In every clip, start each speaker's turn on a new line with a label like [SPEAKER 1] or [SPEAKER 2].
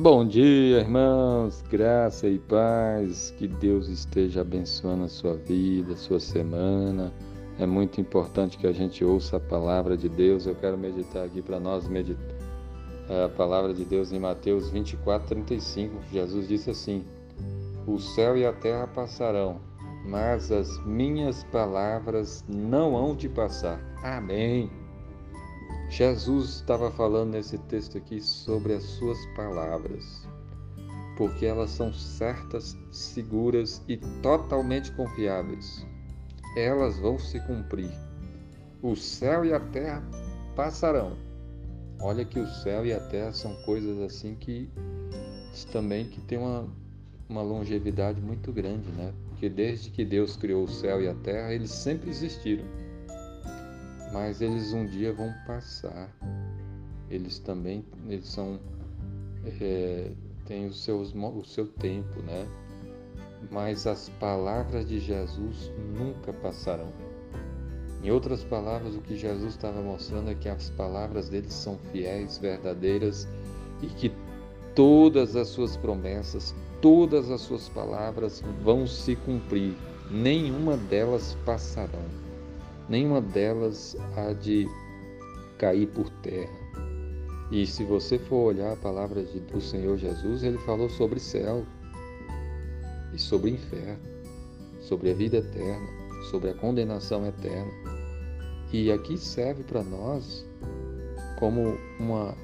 [SPEAKER 1] Bom dia, irmãos, graça e paz, que Deus esteja abençoando a sua vida, a sua semana. É muito importante que a gente ouça a palavra de Deus. Eu quero meditar aqui para nós meditar a palavra de Deus em Mateus 24, 35. Jesus disse assim: O céu e a terra passarão, mas as minhas palavras não hão de passar. Amém. Jesus estava falando nesse texto aqui sobre as suas palavras, porque elas são certas, seguras e totalmente confiáveis. Elas vão se cumprir. O céu e a terra passarão. Olha que o céu e a terra são coisas assim que também que tem uma, uma longevidade muito grande, né? Porque desde que Deus criou o céu e a terra, eles sempre existiram mas eles um dia vão passar. Eles também eles são é, têm os seus, o seu tempo, né? Mas as palavras de Jesus nunca passarão. Em outras palavras, o que Jesus estava mostrando é que as palavras dele são fiéis, verdadeiras e que todas as suas promessas, todas as suas palavras vão se cumprir. Nenhuma delas passarão nenhuma delas há de cair por terra. E se você for olhar a palavra do Senhor Jesus, ele falou sobre céu e sobre inferno, sobre a vida eterna, sobre a condenação eterna. E aqui serve para nós como uma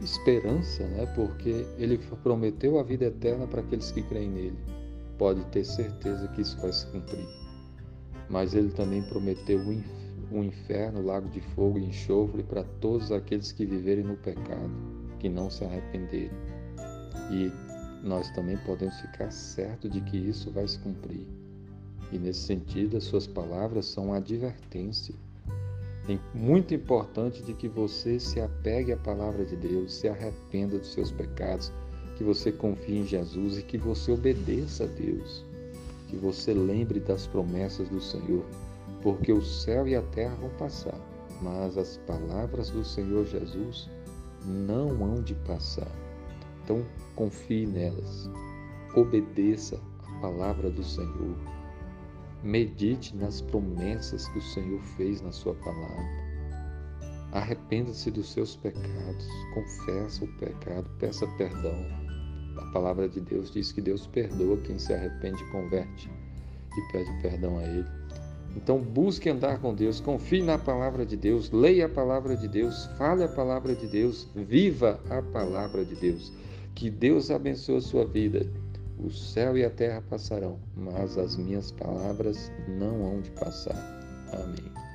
[SPEAKER 1] esperança, né? porque ele prometeu a vida eterna para aqueles que creem nele. Pode ter certeza que isso vai se cumprir mas ele também prometeu um inferno, lago de fogo e enxofre para todos aqueles que viverem no pecado, que não se arrependerem. E nós também podemos ficar certos de que isso vai se cumprir. E nesse sentido, as suas palavras são uma advertência. É muito importante de que você se apegue à palavra de Deus, se arrependa dos seus pecados, que você confie em Jesus e que você obedeça a Deus que você lembre das promessas do Senhor, porque o céu e a terra vão passar, mas as palavras do Senhor Jesus não hão de passar. Então, confie nelas, obedeça a palavra do Senhor, medite nas promessas que o Senhor fez na Sua palavra. Arrependa-se dos seus pecados, confessa o pecado, peça perdão a palavra de Deus diz que Deus perdoa quem se arrepende e converte e pede perdão a Ele. Então busque andar com Deus, confie na palavra de Deus, leia a palavra de Deus, fale a palavra de Deus, viva a palavra de Deus. Que Deus abençoe a sua vida. O céu e a terra passarão, mas as minhas palavras não hão de passar. Amém.